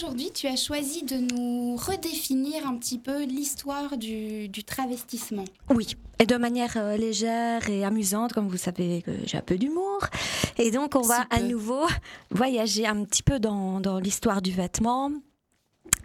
aujourd'hui, tu as choisi de nous redéfinir un petit peu l'histoire du, travestissement. Oui, et de manière euh, légère et amusante, comme vous savez que j'ai un peu d'humour. Et donc, on va à nouveau voyager un petit peu dans, dans l'histoire du vêtement,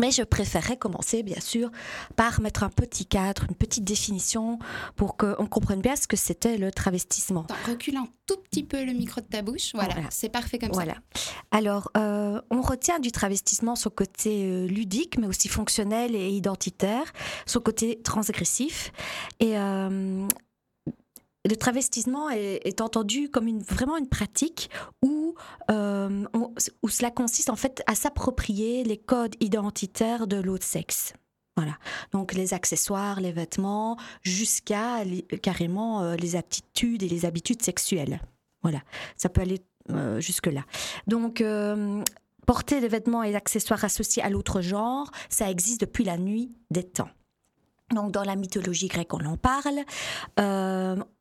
mais je préférais commencer, bien sûr, par mettre un petit cadre, une petite définition pour qu'on comprenne bien ce que c'était le travestissement. recule un tout petit peu le micro de ta bouche. Voilà, c'est parfait comme voilà. ça. Alors, euh, on retient du travestissement son côté euh, ludique, mais aussi fonctionnel et identitaire, son côté transgressif. Et euh, le travestissement est, entendu comme vraiment une pratique où, où cela consiste en fait à s'approprier les codes identitaires de l'autre sexe. Voilà. Donc les accessoires, les vêtements, jusqu'à carrément les aptitudes et les habitudes sexuelles. Voilà. Ça peut aller euh, jusque-là. Donc porter les vêtements et accessoires associés à l'autre genre, ça existe depuis la nuit des temps. Donc dans la mythologie grecque, on en parle.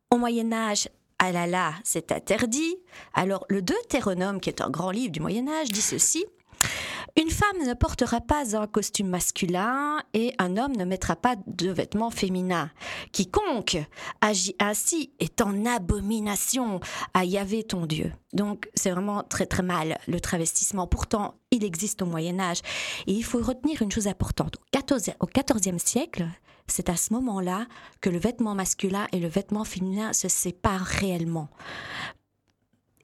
Au Moyen Âge, ah là, c'est interdit. Alors le Deutéronome, qui est un grand livre du Moyen Âge, dit ceci. Une femme ne portera pas un costume masculin et un homme ne mettra pas de vêtements féminins. Quiconque agit ainsi est en abomination à Yahvé ton Dieu. Donc c'est vraiment très très mal le travestissement. Pourtant, il existe au Moyen Âge. Et il faut retenir une chose importante. Au XIVe siècle, c'est à ce moment-là que le vêtement masculin et le vêtement féminin se séparent réellement.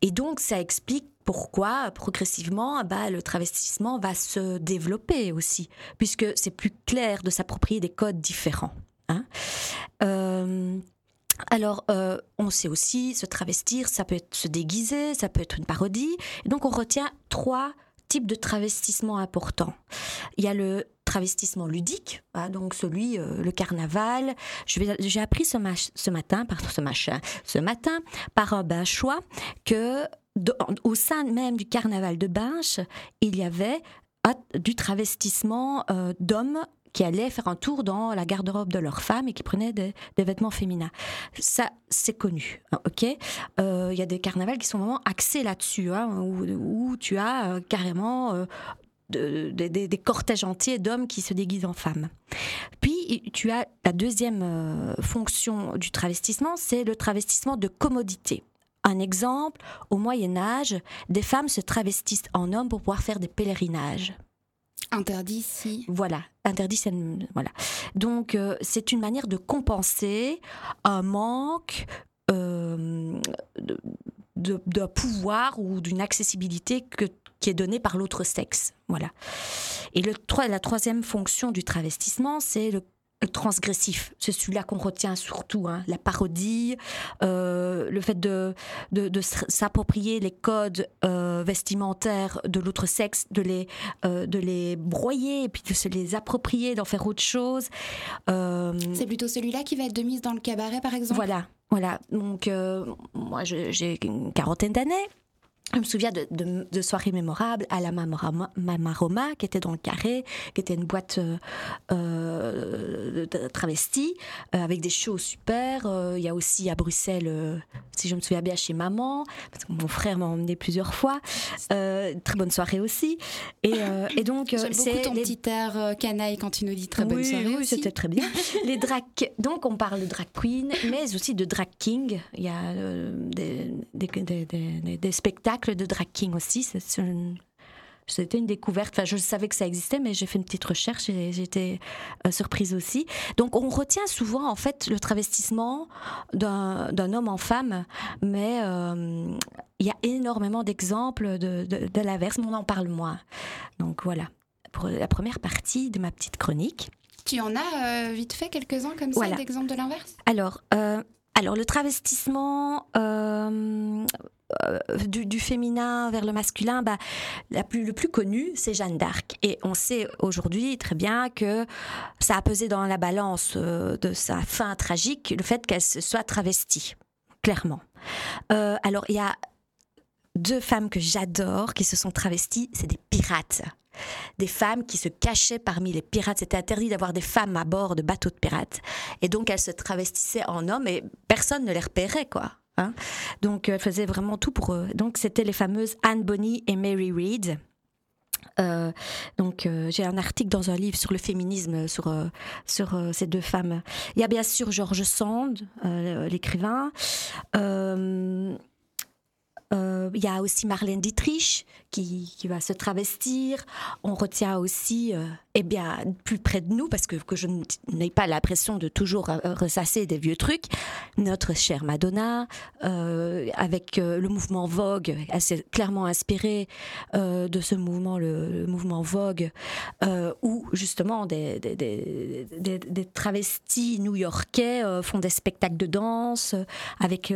Et donc, ça explique pourquoi, progressivement, bah, le travestissement va se développer aussi, puisque c'est plus clair de s'approprier des codes différents. Hein. Euh, alors, euh, on sait aussi se travestir, ça peut être se déguiser, ça peut être une parodie. Donc, on retient trois types de travestissement importants. Il y a le travestissement ludique, hein, donc celui, euh, le carnaval. J'ai appris ce, ce matin, par ce, machin, ce matin, par un bachois, que au sein même du carnaval de Binche, il y avait du travestissement euh, d'hommes qui allaient faire un tour dans la garde-robe de leurs femmes et qui prenaient des, vêtements féminins. Ça, c'est connu, hein, ok? Euh, Il y a des carnavals qui sont vraiment axés là-dessus, hein, où, tu as carrément des cortèges entiers d'hommes qui se déguisent en femmes. Puis tu as la deuxième euh, fonction du travestissement, c'est le travestissement de commodité. Un exemple, au Moyen Âge, des femmes se travestissent en hommes pour pouvoir faire des pèlerinages. Interdit si. Voilà, interdit, voilà. Donc euh, c'est une manière de compenser un manque euh, de, de, pouvoir ou d'une accessibilité que qui est donné par l'autre sexe. Voilà. Et le, la troisième fonction du travestissement, c'est le transgressif. C'est celui-là qu'on retient surtout, hein. la parodie, euh, le fait de, de, s'approprier les codes euh, vestimentaires de l'autre sexe, de les, euh, de les broyer et puis de se les approprier, d'en faire autre chose. C'est plutôt celui-là qui va être de mise dans le cabaret, par exemple? Voilà, voilà. Donc, moi, j'ai une quarantaine d'années. Je me souviens de, soirées mémorables à la Mamaroma, qui était dans le carré, qui était une boîte euh, euh travestie, euh, avec des shows super. Euh, il y a aussi à Bruxelles, si je me souviens bien, chez Maman, parce que mon frère m'a emmené plusieurs fois. très bonne soirée aussi. Et, et donc, c'est ton petit air canaille quand tu nous dis très bonne soirée. Oui, c'était très bien. les drag... Donc, on parle de drag queen, mais aussi de drag king. Il y a des, des, des spectacles de drag king aussi. C'était une découverte. Enfin, je savais que ça existait, mais j'ai fait une petite recherche et j'étais euh, surprise aussi. Donc, on retient souvent, en fait, le travestissement d'un homme en femme, mais euh, il y a énormément d'exemples de, de, l'inverse, mais on en parle moins. Donc, voilà, pour la première partie de ma petite chronique. Tu en as euh, vite fait quelques-uns comme ça, d'exemples de l'inverse? Alors, alors, le travestissement euh, du, féminin vers le masculin, bah, la plus, le plus connu, c'est Jeanne d'Arc. Et on sait aujourd'hui très bien que ça a pesé dans la balance euh, de sa fin tragique le fait qu'elle se soit travestie, clairement. Euh, alors, il y a deux femmes que j'adore qui se sont travesties, c'est des pirates. Des femmes qui se cachaient parmi les pirates. C'était interdit d'avoir des femmes à bord de bateaux de pirates. Et donc, elles se travestissaient en hommes et personne ne les repérait, quoi. Hein. donc, elle faisait vraiment tout pour eux. Donc, c'était les fameuses Anne Bonny et Mary Read. Euh, donc euh, j'ai un article dans un livre sur le féminisme sur euh, sur ces deux femmes. Il y a bien sûr George Sand, l'écrivain. Euh, il y a aussi Marlène Dietrich qui, va se travestir. On retient aussi, euh, eh bien, plus près de nous, parce que, que je n'ai pas l'impression de toujours euh, ressasser des vieux trucs, notre chère Madonna, avec le mouvement Vogue, s'est clairement inspirée de ce mouvement, le, mouvement Vogue, où justement des, travestis new-yorkais font des spectacles de danse avec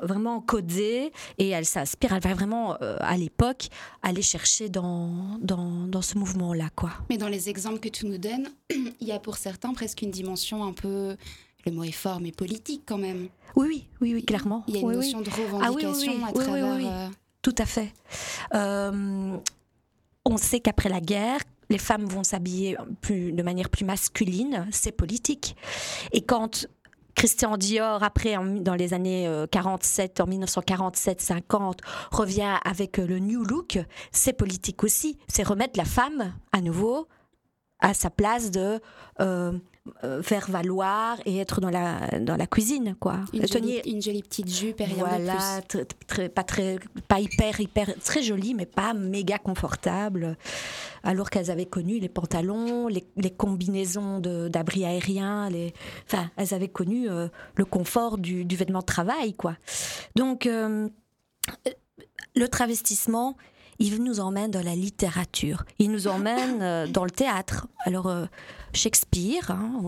vraiment codée et elle s'inspire, elle va vraiment euh, à l'époque aller chercher dans, dans, dans ce mouvement-là. quoi. Mais dans les exemples que tu nous donnes, il y a pour certains presque une dimension un peu, le mot est fort, mais politique quand même. Oui, oui, oui, oui clairement. Il y a une notion de ah revendication à travers... Euh, Tout à fait. Euh, on sait qu'après la guerre, les femmes vont s'habiller plus, de manière plus masculine, c'est politique. Et quand Christian Dior, après, dans les années 47, euh, en 1947-50, revient avec euh, le New Look. C'est politique aussi. C'est remettre la femme à nouveau à sa place de euh, faire valoir et être dans la, dans la cuisine, quoi. Une, jolie, une jolie petite jupe et rien voilà, de plus. pas, très, pas hyper, hyper, très jolie, mais pas méga confortable. Alors qu'elles avaient connu les pantalons, les, les combinaisons d'abris aériens, les, enfin, elles avaient connu euh, le confort du, du, vêtement de travail, quoi. Donc, le travestissement, il nous emmène dans la littérature, il nous emmène euh, dans le théâtre. Alors, euh, Shakespeare, hein,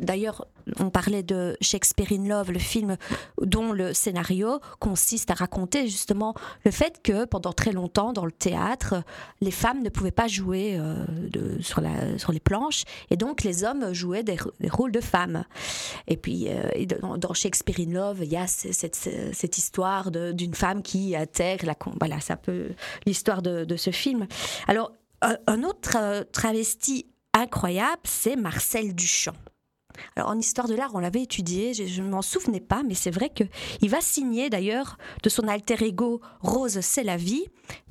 d'ailleurs, on parlait de Shakespeare in Love, le film dont le scénario consiste à raconter justement le fait que pendant très longtemps dans le théâtre, les femmes ne pouvaient pas jouer euh, sur, les planches et donc les hommes jouaient des, rôles de femmes. Et puis dans, Shakespeare in Love, il y a cette, histoire d'une femme qui intègre la... Voilà, c'est un peu l'histoire de, ce film. Alors, un autre euh, travesti incroyable, c'est Marcel Duchamp. Alors en histoire de l'art, on l'avait étudié, je ne m'en souvenais pas, mais c'est vrai qu'il va signer d'ailleurs de son alter ego Rose c'est la vie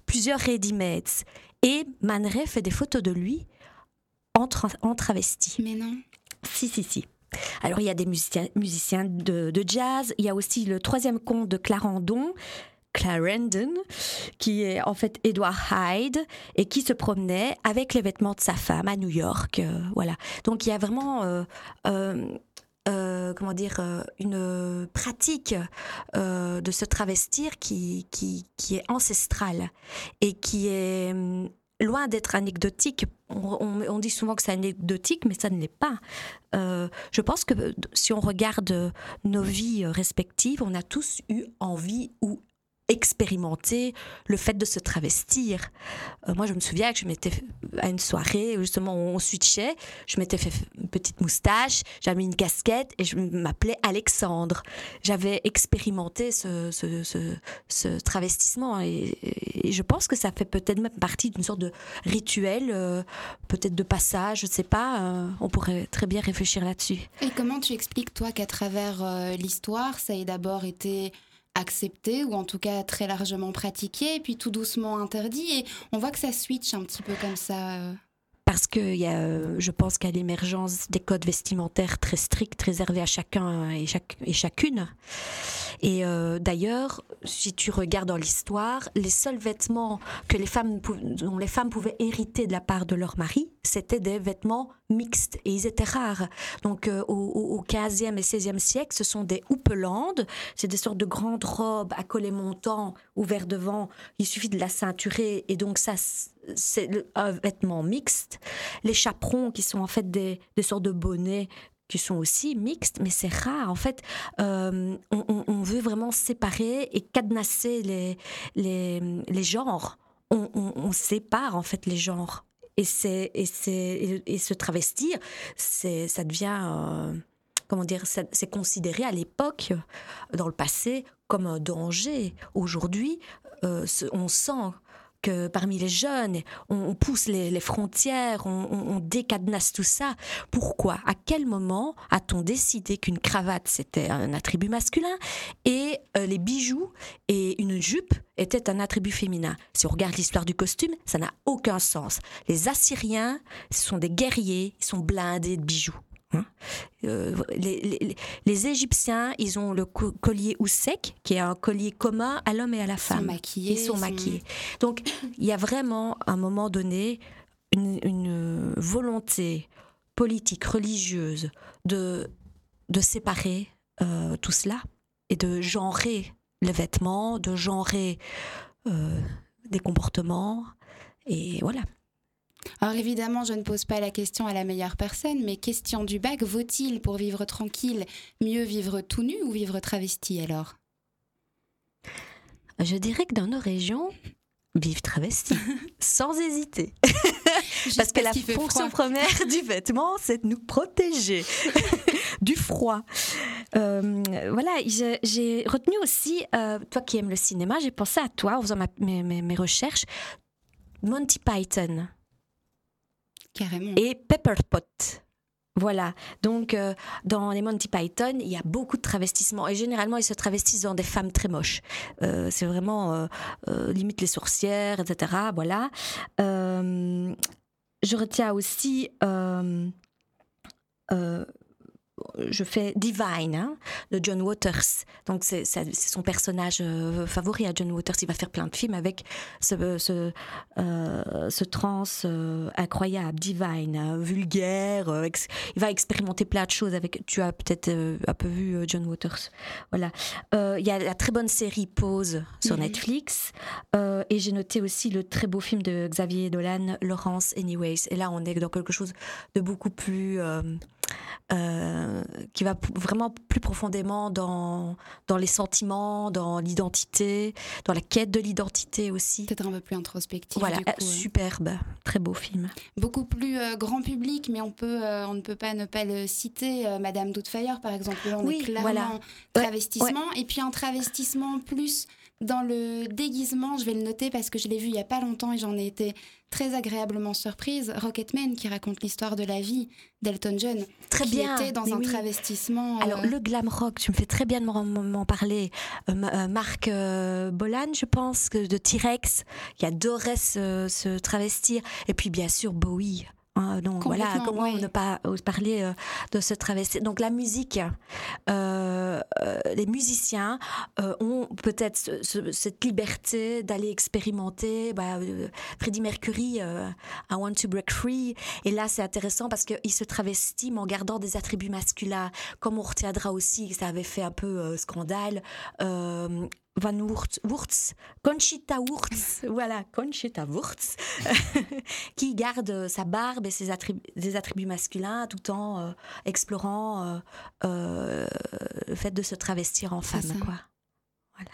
plusieurs ready-mades. Et Man fait des photos de lui en, en travesti. Mais non. Si, si, si. Alors il y a des musiciens, musiciens de, de, jazz, il y a aussi le troisième conte de Clarendon, Clarendon, qui est en fait Edward Hyde et qui se promenait avec les vêtements de sa femme à New York. Euh, voilà. Donc il y a vraiment euh, euh, comment dire, une pratique de se travestir qui, qui, est ancestrale et qui est hum, loin d'être anecdotique. On, on, dit souvent que c'est anecdotique, mais ça ne l'est pas. je pense que si on regarde nos vies respectives, on a tous eu envie ou expérimenter le fait de se travestir. Euh, moi, je me souviens que je m'étais à une soirée où justement on switchait, je m'étais fait une petite moustache, j'avais mis une casquette et je m'appelais Alexandre. J'avais expérimenté ce, ce, travestissement et, je pense que ça fait peut-être même partie d'une sorte de rituel, euh, peut-être de passage, je ne sais pas. Euh, on pourrait très bien réfléchir là-dessus. Et comment tu expliques toi qu'à travers l'histoire, ça ait d'abord été accepté ou en tout cas très largement pratiqué, et puis tout doucement interdit. Et on voit que ça switch un petit peu comme ça. Euh. Parce que y a, euh, je pense qu'à l'émergence des codes vestimentaires très stricts, réservés à chacun et, chaque, et chacune. Et euh, d'ailleurs, si tu regardes dans l'histoire, les seuls vêtements que les femmes, dont les femmes pouvaient hériter de la part de leur mari, c'était des vêtements mixtes et ils étaient rares. Donc euh, au, 15e et 16e siècle, ce sont des houpelandes, c'est des sortes de grandes robes à collet montant ouverts devant, il suffit de la ceinturer et donc ça c'est un vêtement mixte. Les chaperons qui sont en fait des, des sortes de bonnets qui sont aussi mixtes, mais c'est rare. En fait, euh, on, veut vraiment séparer et cadenasser les, les, les genres. On, sépare en fait les genres. Et, c'est, et, c'est, et, se travestir, c'est, ça devient, euh, comment dire, c'est considéré à l'époque, dans le passé, comme un danger. Aujourd'hui, euh, on sent parmi les jeunes, on, pousse les, frontières, on, décadenasse tout ça. Pourquoi? À quel moment a-t-on décidé qu'une cravate, c'était un attribut masculin et euh, les bijoux et une jupe étaient un attribut féminin? Si on regarde l'histoire du costume, ça n'a aucun sens. Les Assyriens, ce sont des guerriers, ils sont blindés de bijoux. Hein. Euh, les, Égyptiens, ils ont le collier sec, qui est un collier commun à l'homme et à la femme. Ils sont maquillés. Donc, il y a vraiment, à un moment donné, une, volonté politique, religieuse, de, de séparer euh, tout cela et de genrer les vêtements, de genrer euh, des comportements. Et voilà. Alors évidemment, je ne pose pas la question à la meilleure personne, mais question du bac, vaut-il pour vivre tranquille mieux vivre tout nu ou vivre travesti alors? Je dirais que dans nos régions, vivre travesti, sans hésiter. Parce que la fonction première du vêtement, c'est de nous protéger du froid. Euh, voilà, j'ai retenu aussi, euh, toi qui aimes le cinéma, j'ai pensé à toi en faisant mes, mes recherches. Monty Python. Carrément. Et Pepper Pot. Voilà, donc euh, dans les Monty Python, il y a beaucoup de travestissements et généralement ils se travestissent dans des femmes très moches. Euh, c'est vraiment euh, limite les sourcières, etc. Voilà. je retiens aussi je fais Divine hein, de John Waters. Donc c'est son personnage euh, favori à John Waters. Il va faire plein de films avec ce, ce, euh, ce trans euh, incroyable, Divine, vulgaire. il va expérimenter plein de choses avec. Tu as peut-être un peu vu John Waters. Voilà. Il y a la très bonne série Pause sur mhm. Netflix. et j'ai noté aussi le très beau film de Xavier Dolan, Laurence Anyways. Et là, on est dans quelque chose de beaucoup plus euh, qui va vraiment plus profondément dans, dans les sentiments, dans l'identité, dans la quête de l'identité aussi. Peut-être un peu plus introspectif. Voilà, superbe, très beau film. Beaucoup plus euh, grand public, mais on, peut, euh, on ne peut pas ne pas le citer. Madame Doubtfire, par exemple, on oui, est clairement voilà. travestissement. Et puis un travestissement plus dans le déguisement, je vais le noter parce que je l'ai vu il n'y a pas longtemps et j'en ai été très agréablement surprise. Rocketman qui raconte l'histoire de la vie d'Elton John. Très qui bien. était dans un travestissement. Alors, euh, le glam rock, tu me fais très bien de m'en parler. Euh, euh, Marc Bolan, je pense, de T-Rex, qui adorait se, se travestir. Et puis, bien sûr, Bowie. Hein, donc voilà, comment ne pas parler euh, de ce travesti. Donc la musique, euh, euh, les musiciens ont peut-être cette liberté d'aller expérimenter. Bah, Freddie Mercury, I Want to Break Free. Et là, c'est intéressant parce qu'il se travestit en gardant des attributs masculins. Comme on retiendra aussi, ça avait fait un peu scandale, Van Wurtz, Conchita Wurtz, voilà, Conchita Wurtz, qui garde sa barbe et ses attributs, des attributs masculins tout en euh, explorant euh, euh, le fait de se travestir en femme, quoi. Voilà.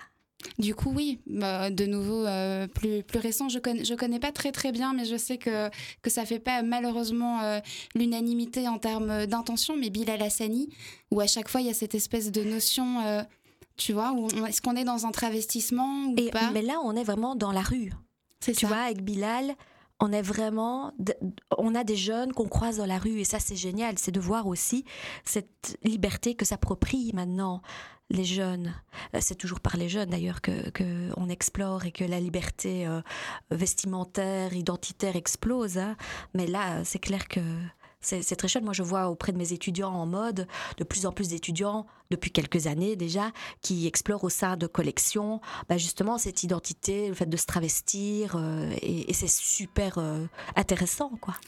Du coup, oui, bah, de nouveau, plus, plus récent, je connais, je connais pas très très bien, mais je sais que, que ça fait pas malheureusement l'unanimité en termes d'intention, mais Bilal Hassani, où à chaque fois il y a cette espèce de notion tu vois Est-ce qu'on est dans un travestissement ou pas Mais là, on est vraiment dans la rue. Tu ça. vois, avec Bilal, on est vraiment, on a des jeunes qu'on croise dans la rue et ça c'est génial, c'est de voir aussi cette liberté que s'approprient maintenant les jeunes. Euh, c'est toujours par les jeunes d'ailleurs que, on explore et que la liberté euh, vestimentaire, identitaire explose. Hein. Mais là, c'est clair que c'est très chouette. Moi, je vois auprès de mes étudiants en mode de plus en plus d'étudiants, depuis quelques années déjà, qui explorent au sein de collections bah, justement cette identité, le fait de se travestir. Euh, et, c'est super euh, intéressant. quoi.